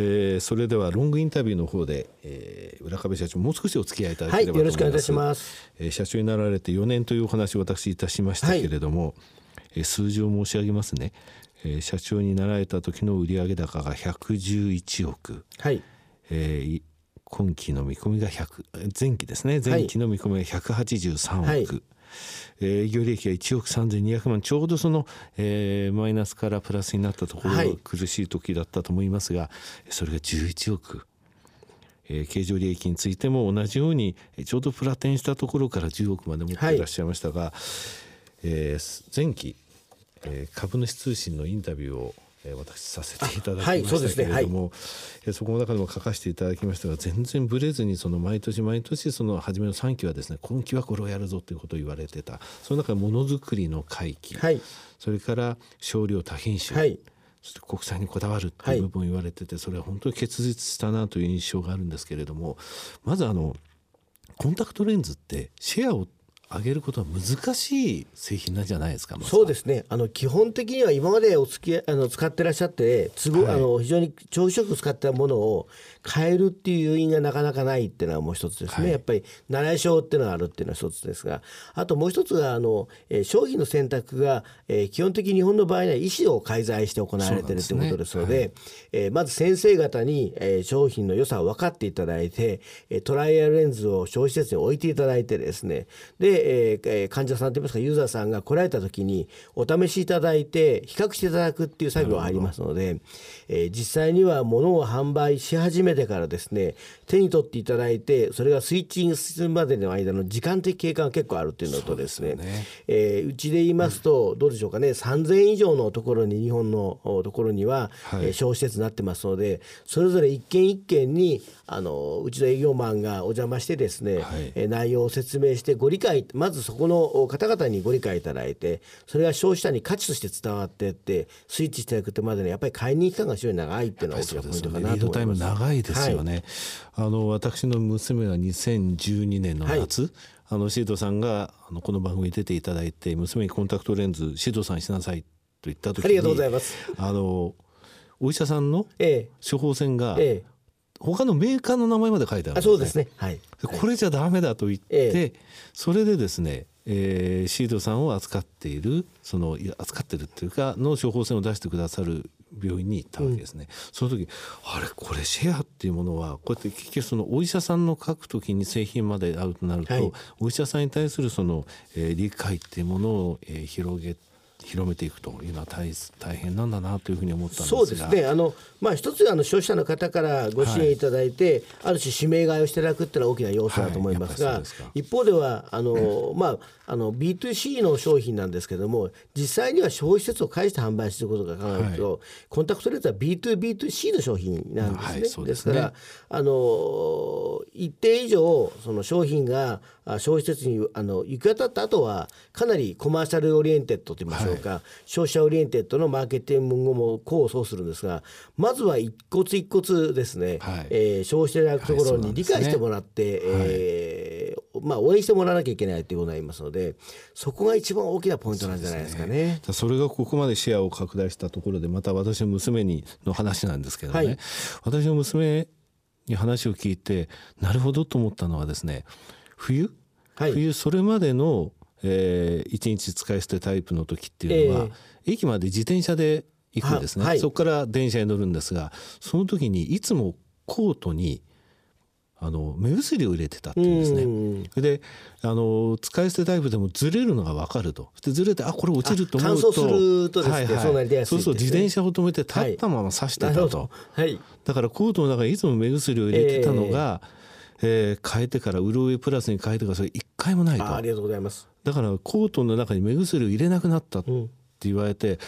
えー、それではロングインタビューの方で、えー、浦壁社長もう少しお付き合いいただければと思います、はい、よろしくお願いします、えー、社長になられて4年というお話を私いたしましたけれども、はい、えー、数字を申し上げますね、えー、社長になられた時の売上高が111億、はい。えー、今期の見込みが100前期ですね。前期の見込みが183億、はい営業利益が1億3200万ちょうどその、えー、マイナスからプラスになったところが苦しい時だったと思いますが、はい、それが11億。えー、経常利益についても同じようにちょうどプラテンしたところから10億まで持っていらっしゃいましたが、はい、えー、前期、えー、株主通信のインタビューをえ私させていただきましたけれども、はいそ、ねはい、そこの中でも書かせていただきましたが全然ぶれずにその毎年毎年その初めの3期はですね今期はこれをやるぞということを言われてたその中でものづくりの回帰、はい、それから少量多品種、はい、そして国際にこだわるという部分を言われててそれは本当に結実したなという印象があるんですけれどもまずあのコンタクトレンズってシェアを上げることは難しい製品なんじゃないですか。そうですね。あの基本的には今までお付きあの使ってらっしゃって都合、はい、あの非常に長期食使ったものを変えるっていう要因がなかなかないっていうのはもう一つですね。はい、やっぱり習い性っていうのがあるっていうのは一つですが、あともう一つがあの、えー、商品の選択が、えー、基本的に日本の場合には医師を介在して行われているということですので、はい、えー、まず先生方に、えー、商品の良さを分かっていただいて、えー、トライアルレンズを消費施設に置いていただいてですね、でえー、患者さんといいますかユーザーさんが来られた時にお試しいただいて比較していただくっていう作業がありますので、えー、実際には物を販売し始めてからですね手に取っていただいてそれがスイッチングするまでの間の時間的経過が結構あるっていうのとですねうね、えー、うちで言いますと、どうでしょうかね3,000以上のところに日本のところには、はい、えー、消費施設になってますのでそれぞれ一軒一軒にあのうちの営業マンがお邪魔してですね、はい、えー、内容を説明してご理解まずそこの方々にご理解いただいてそれが消費者に価値として伝わっていってスイッチしていくまでにやっぱり買いに期間が非常に長いっていうのは大きなポイントかなと思います。リードタイム長い。ですよね、はい、あの私の娘が2012年の夏、はいあのシードさんがあのこの番組に出ていただいて娘にコンタクトレンズシードさんしなさいと言った時にありがとうございます。あのお医者さんの処方箋が、ええ、他のメーカーの名前まで書いてあるんで。す、ね、そうですね、はい、これじゃダメだと言って、え、それでですねえー、シードさんを扱っているその扱ってるっていうかの処方箋を出してくださる病院に行ったわけですね、うん、その時あれこれシェアっていうものはこうやって結局そのお医者さんの書く時に製品まで会うとなると、はい、お医者さんに対するその、えー、理解っていうものを、えー、広げ広めていくというのは大大変なんだなというふうに思ったんですそうですね。あの、まあ、一つあの消費者の方からご支援いただいて、はい、ある種指名買いをしていただくっていうのは大きな要素だと思いますが、はい、一方ではあの、まあ、あの B2C の商品なんですけども実際には消費施設を介して販売することが考えると、はい、コンタクトレンズは B2B2C の商品なんですね。ですね。ですからあの一定以上その商品が消費施設にあの行き渡った後はかなりコマーシャルオリエンテッドといいましょうか、はい、消費者オリエンテッドのマーケティングも功を奏するんですがまずは一歩一歩ですね、はい、えー、消費者いただくところに理解してもらって、はい。ね、えー、まあ、応援してもらわなきゃいけないということになりますのでそこが一番大きなポイントなんじゃないですかね。そ、ね、れがここまでシェアを拡大したところでまた私の娘にの話なんですけどね、私の娘に話を聞いてなるほどと思ったのはですね冬？はい、冬それまでの、えー、1日使い捨てタイプの時っていうのは、えー、駅まで自転車で行くんですね、はい、そこから電車に乗るんですがその時にいつもコートにあの目薬を入れてたっていうんですね。であの使い捨てタイプでもずれるのが分かると。でずれてあこれ落ちると思うと。するとですね、はいはい、そうなりやすい、ね、そうそう自転車を止めて立ったまま刺してたと、はい、だからコートの中にいつも目薬を入れてたのが、えーえー、変えてから潤いプラスに変えてからそれ一回もないと。ありがとうございます。だからコートの中に目薬を入れなくなったって言われて、うん、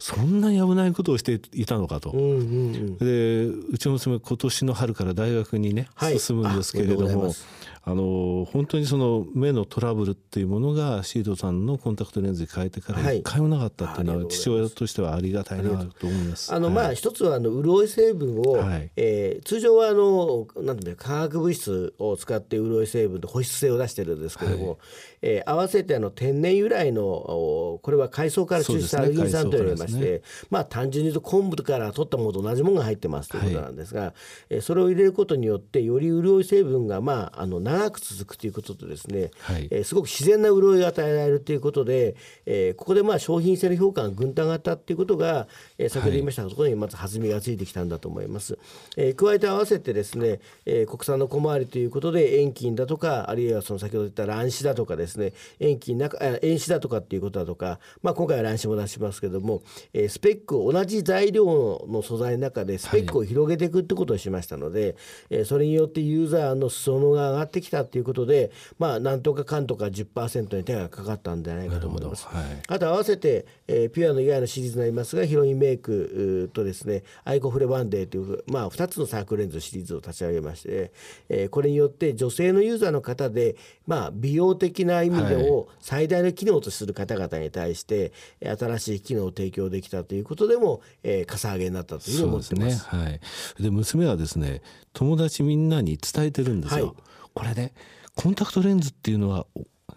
そんなに危ないことをしていたのかと、うんうんうん、でうちの娘今年の春から大学にね、はい、進むんですけれどもあの本当にその目のトラブルっていうものがシードさんのコンタクトレンズに変えてから一回もなかったっていうのは、はい、父親としてはありがたいなと思います。あの、はい、まあ一つはあの潤い成分を、はい、えー、通常はあのなんていう化学物質を使って潤い成分と保湿性を出してるんですけども、はい、えー、合わせてあの天然由来のこれは海藻から抽出したアルギン酸と言われまして、ね、まあ単純に言うと昆布から取ったものと同じものが入ってますということなんですが、はい、えー、それを入れることによってより潤い成分がまああの長く続くということとですね、はい、えー、すごく自然な潤いが与えられるということで、えー、ここでまあ商品性の評価がぐんと上がったということが、えー、先ほど言いましたところにまず弾みがついてきたんだと思います。えー、加えて合わせてですね、えー、国産の小回りということで遠近だとかあるいはその先ほど言った卵子だとかですね遠近な遠視だとかっていうことだとか、まあ、今回は卵子も出しますけども、えー、スペック同じ材料の素材の中でスペックを広げていくってことをしましたので、はい、えー、それによってユーザーの裾野が上がってきたということでまあなんとかかんとか10%に手がかかったんじゃないかと思います。はい、あと合わせて、えー、ピュアの以外のシリーズになりますがヒロインメイクとですねアイコフレワンデーという、まあ、2つのサークルレンズシリーズを立ち上げまして、えー、これによって女性のユーザーの方で、まあ、美容的な意味でを最大の機能とする方々に対して、はい、新しい機能を提供できたということでも、えー、かさ上げになったというふうに思ってます。すね、はい、で娘はですね友達みんなに伝えてるんですよ。はい、これねコンタクトレンズっていうのは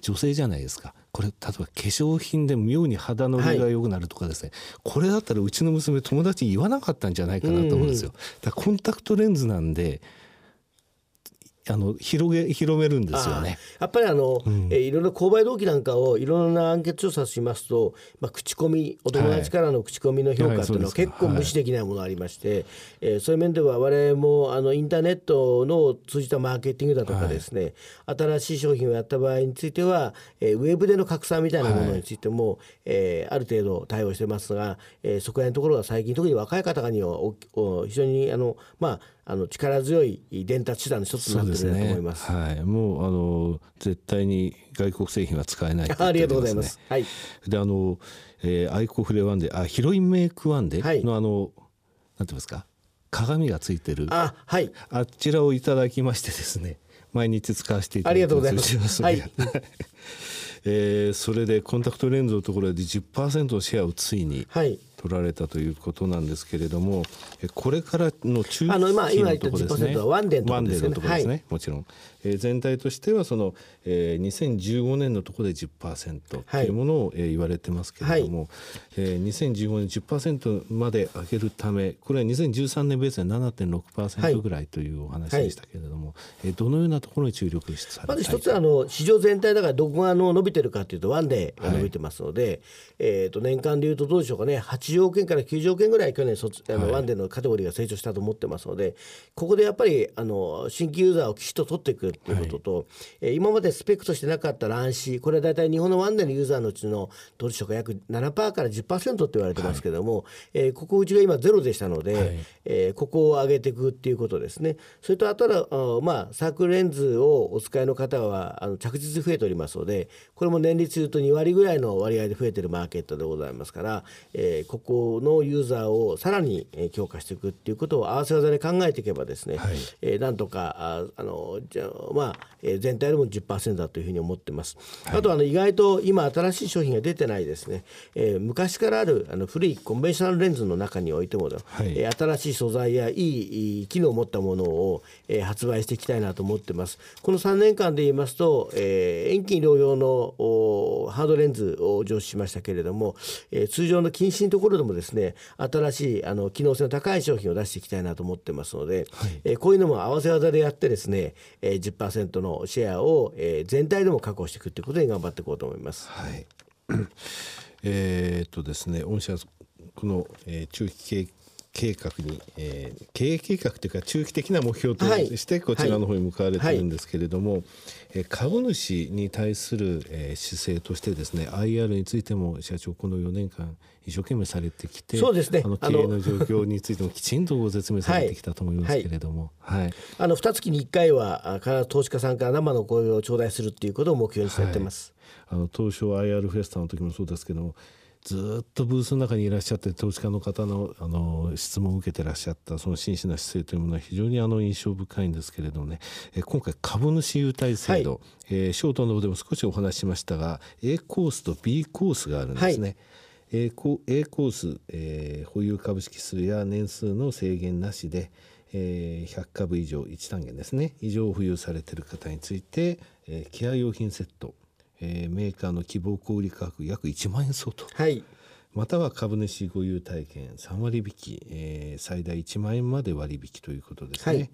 女性じゃないですか。これ例えば化粧品で妙に肌のりが良くなるとかですね、はい、これだったらうちの娘友達に言わなかったんじゃないかなと思うんですよ。だからコンタクトレンズなんであの広げ広めるんですよね。やっぱりあの、うん、えいろいろ購買動機なんかをいろんなアンケート調査しますと、まあ口コミお友達からの口コミの評価っていうのは結構無視できないものがありまして、はい、えー、そういう面では我々もあのインターネットの通じたマーケティングだとかですね、はい、新しい商品をやった場合については、えー、ウェブでの拡散みたいなものについても、はい、えー、ある程度対応してますが、えー、そこら辺のところが最近特に若い方にはおお非常にあのまああの力強い伝達手段の一つになってると思います。すね、はい、もうあの絶対に外国製品は使えない、ね、ありがとうございます。はい。であの、えー、アイコフレワンデあヒロインメイクワンデの、はい、あのなんていうんですか？鏡がついてるあはいあちらをいただきましてですね毎日使わせていただいてありがとうございます。はい。えー、それでコンタクトレンズのところで10%のシェアをついに、はい取られたということなんですけれどもこれからの中期のところですね。ワンデーのところですね、はい、もちろん、えー、全体としてはその、えー、2015年のところで10%というものを、えー、言われてますけれども、はい、えー、2015年10%まで上げるためこれは2013年ベースで7.6%ぐらいというお話でしたけれども、はい、えー、どのようなところに注力されまず一つあの市場全体だからどこがの伸びてるかというとワンデーが伸びてますので、はい、えー、と年間でいうとどうでしょうかね。80億円から90億円ぐらい去年卒あの、はい、ワンデーのカテゴリーが成長したと思ってますのでここでやっぱりあの新規ユーザーをきちっと取っていくっていうことと、はい、えー、今までスペックとしてなかった乱視これは大体日本のワンデーのユーザーのうちのどうでしょうか約7%から10%って言われてますけども、はい、えー、ここうちが今ゼロでしたので、はい、えー、ここを上げていくっていうことですね。それとあとはあまあサークルレンズをお使いの方はあの着実に増えておりますのでこれも年率でいうと2割ぐらいの割合で増えてるマーケットでございますから、えー、ここのユーザーをさらに強化していくっていうことを合わせ技で考えていけばですね、はい、えー、なんとかああのじゃまあ、えー、全体でも10%だというふうに思ってます。はい、あとあの意外と今新しい商品が出てないですね、えー、昔からあるあの古いコンベンショナルレンズの中においても、はい、えー、新しい素材やいい機能を持ったものを、えー、発売していきたいなと思ってます。この3年間で言いますと、えー、遠近療養のハードレンズを上司しましたけれども、えー、通常の近視のところでもですね新しいあの機能性の高い商品を出していきたいなと思ってますので、はい、えー、こういうのも合わせ技でやってですね、えー、10%のシェアを、えー、全体でも確保していくということに頑張っていこうと思います。はい、えっとですね御社この、えー、中期計画に、えー、経営計画というか中期的な目標としてこちらの方に向かわれてるんですけれども、はい。はい、えー、株主に対する、えー、姿勢としてですね IR についても社長この4年間一生懸命されてきてそうですね。あの経営の状況についてもきちんとご説明されてきたと思いますけれども、はい、はい、あの2月に1回は必ず投資家さんから生の声を頂戴するっていうことを目標にされてます。あの東証 IR フェスタの時もそうですけどもずっとブースの中にいらっしゃって投資家の方のあの質問を受けてらっしゃったその真摯な姿勢というものは非常にあの印象深いんですけれどもね、え今回株主優待制度、はい、えー、ショートの方でも少しお話ししましたが A コースと B コースがあるんですね。はい A コ A コース、えー、保有株式数や年数の制限なしで、えー、100株以上1単元ですね。以上保有されている方について、えー、ケア用品セットえー、メーカーの希望小売価格約1万円相当、はい、または株主ご優待券3割引き、えー、最大1万円まで割引ということですね。はい、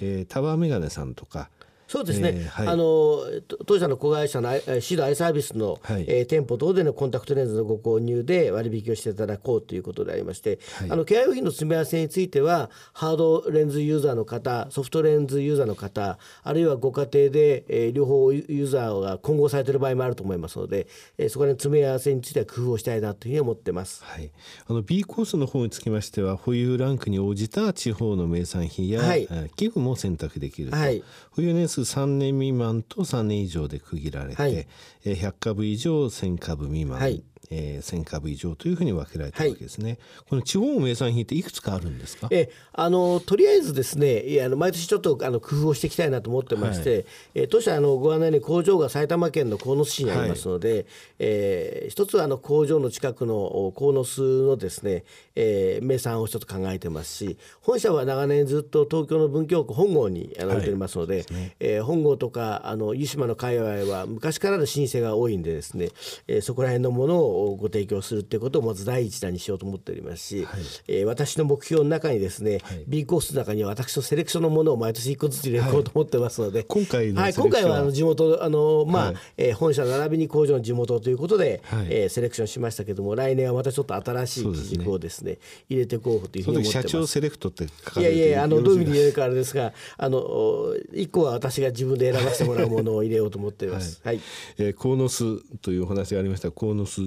えー、タワーメガネさんとかそうですね、えーはい、あの当社の子会社のシードアイサービスの、はい、えー、店舗等でのコンタクトレンズのご購入で割引をしていただこうということでありまして、はい、あのケア用品の詰め合わせについてはハードレンズユーザーの方ソフトレンズユーザーの方あるいはご家庭で、えー、両方ユーザーが混合されている場合もあると思いますので、えー、そこら詰め合わせについては工夫をしたいなというふうに思ってます、はい、あの B コースの方につきましては保有ランクに応じた地方の名産品や、はい、寄付も選択できると、はい、保有年数3年未満満と3年以上で区切られて、はい、100株以上1000株未満、はいえー、1000株以上というふうに分けられてるわけですね、はい、この地方名産品っていくつかあるんですか？えあのとりあえずですねいやあの毎年ちょっとあの工夫をしていきたいなと思ってまして、はい、えー、当社あのご案内に工場が埼玉県の鴻巣市にありますので、はい、えー、一つはあの工場の近くの鴻巣のですね、えー、名産を一つ考えてますし本社は長年ずっと東京の文京区本郷にあの置いておりますので、はいね。えー、本郷とかあの湯島の界隈は昔からの老舗が多いんでですね、えー、そこら辺のものをご提供するということをまず第一弾にしようと思っておりますし、はい、えー、私の目標の中にですね、はい、B コースの中には私のセレクションのものを毎年1個ずつ入れていこうと思ってますので、はい、今回はい、今回は？あの地元あの、まあはい、えー、本社並びに工場の地元ということで、はい、えー、セレクションしましたけども来年はまたちょっと新しい基軸をですね、ね、入れていこうというふうに思ってます。社長セレクトっていやいやあのどういうふうに言えるかあれですがあの1個は私が自分で選ばせてもらうものを入れようと思っています。はい、はい、えー、コーノスというお話がありました。コーノス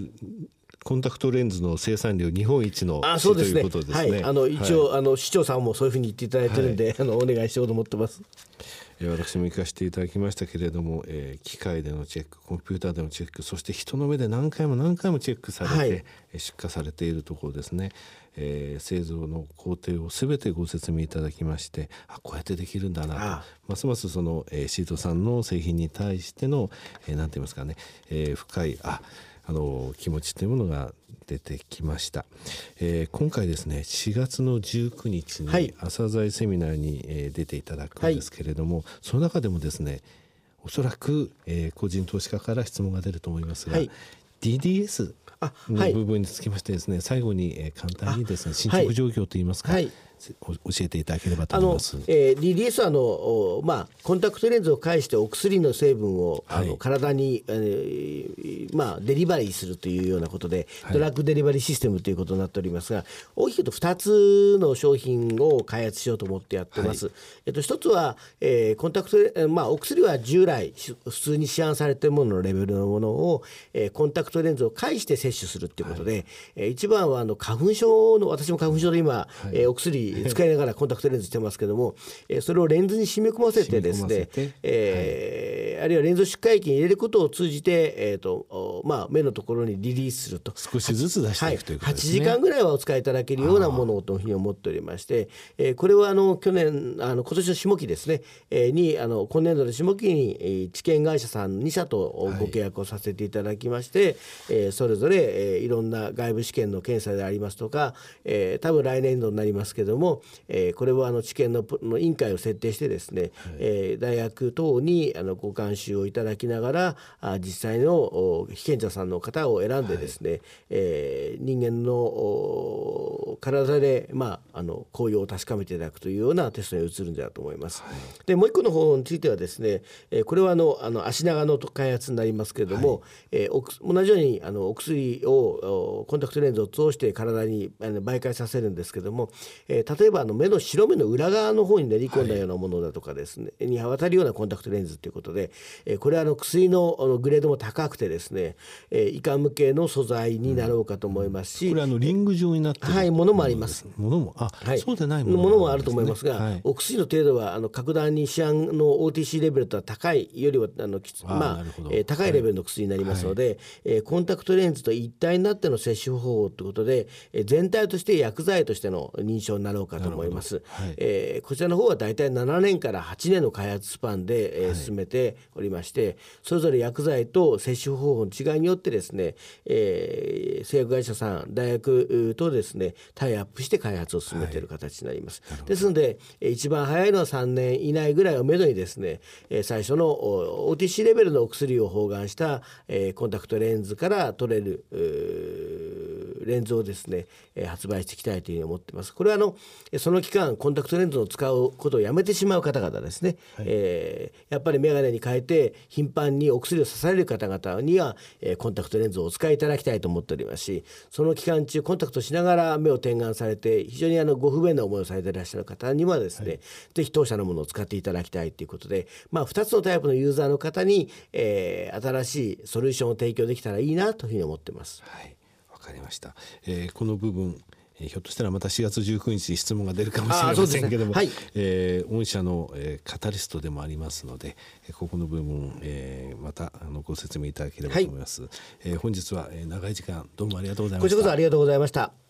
コンタクトレンズの生産量日本一のあそうですね。すね。はい、あの一応、はい、あの市長さんもそういうふうに言っていただいてるんで、はい、あのお願いしようと思ってます。私も行かせていただきましたけれども、えー、機械でのチェックコンピューターでのチェックそして人の目で何回も何回もチェックされて、はい、出荷されているところですね、えー、製造の工程を全てご説明いただきましてあこうやってできるんだなと。ますますその、えー、シートさんの製品に対しての何、えー、て言いますかね、えー、深いああの気持ちというものが出てきました、えー、今回ですね4月の19日に朝鮮セミナーに、えー、出ていただくんですけれども、はい、その中でもですねおそらく、えー、個人投資家から質問が出ると思いますが、はい、DDS の部分につきましてですね、最後に、えー、簡単にですね進捗状況といいますか、はい教えていただければと思います。えー、リリースはあのまあコンタクトレンズを介してお薬の成分を、はい、あの体に、えー、まあデリバリーするというようなことで、はい、ドラッグデリバリーシステムということになっておりますが、大きく言うと2つの商品を開発しようと思ってやってます。はい、えっと一つは、えー、コンタクトまあお薬は従来普通に市販されているもののレベルのものを、えー、コンタクトレンズを介して摂取するということで、はい、えー、一番はあの花粉症の私も花粉症で今、はい、えー、お薬使いながらコンタクトレンズしてますけども、えー、それをレンズに染み込ませてですね、えー、はい、あるいはレンズ出荷液に入れることを通じて、えーとまあ、目のところにリリースすると。少しずつ出していくということですね、はい、8時間ぐらいはお使いいただけるようなものというふうに思っておりまして、えー、これはあの去年あの今年の下期ですね、えー、にあの今年度の下期に、えー、治験会社さん2社とご契約をさせていただきまして、はい、えー、それぞれ、えー、いろんな外部試験の検査でありますとか、えー、多分来年度になりますけども、えー、これはあの知見のの委員会を設定してですね、はい、えー、大学等にあのご監修をいただきながらあ実際の被験者さんの方を選んでですね、はい、えー、人間の体で、まあ、あの効用を確かめていただくというようなテストに移るんだと思います。はい、でもう一個の方についてはですね、えー、これはあのあの足長の開発になりますけれども、はい、えー、同じようにあのお薬をコンタクトレンズを通して体にあの媒介させるんですけども、えー、例えばあの目の白目の裏側の方に練り込んだようなものだとかですね、はい、に渡るようなコンタクトレンズということで、えー、これはあの薬のあのグレードも高くてですね、えー、胃管向けの素材になろうかと思いますし、これあのリング状になってはいものもあります。ものもあ、はい、そうでないもの。も,、もあると思いますが、はい、お薬の程度はあの格段に市販の OTC レベルとは高いよりはあのまあ、えー、高いレベルの薬になりますので、はい、えー、コンタクトレンズと一体になっての摂取方法ということで、えー、全体として薬剤としての認証になろうかと思います。はい、えー、こちらの方は大体7年から8年の開発スパンで、えー、進めておりまして、それぞれ薬剤と摂取方法の違いによってですね、えー、製薬会社さん大学とですねタイアップして開発を進めている形になります。はい、ですので一番早いのは3年以内ぐらいをめどにですね最初の OTC レベルのお薬を包含した、えー、コンタクトレンズから取れるレンズをですね、えー、発売していきたいというふうに思ってます。これはあのその期間コンタクトレンズを使うことをやめてしまう方々ですね、はい、えー、やっぱり眼鏡に変えて頻繁にお薬を刺される方々には、えー、コンタクトレンズをお使いいただきたいと思っておりますしその期間中コンタクトしながら目を点眼されて非常にあのご不便な思いをされていらっしゃる方にはですね、はい、ぜひ当社のものを使っていただきたいということで、まあ、2つのタイプのユーザーの方に、えー、新しいソリューションを提供できたらいいなというふうに思ってます。はいかりました、えー、この部分えー、ひょっとしたらまた4月19日に質問が出るかもしれませんけども、ねはい、えー、御社の、えー、カタリストでもありますので、えー、ここの部分、えー、またあのご説明いただければと思います、はい、えー、本日は、えー、長い時間どうもありがとうございました。こちらこそありがとうございました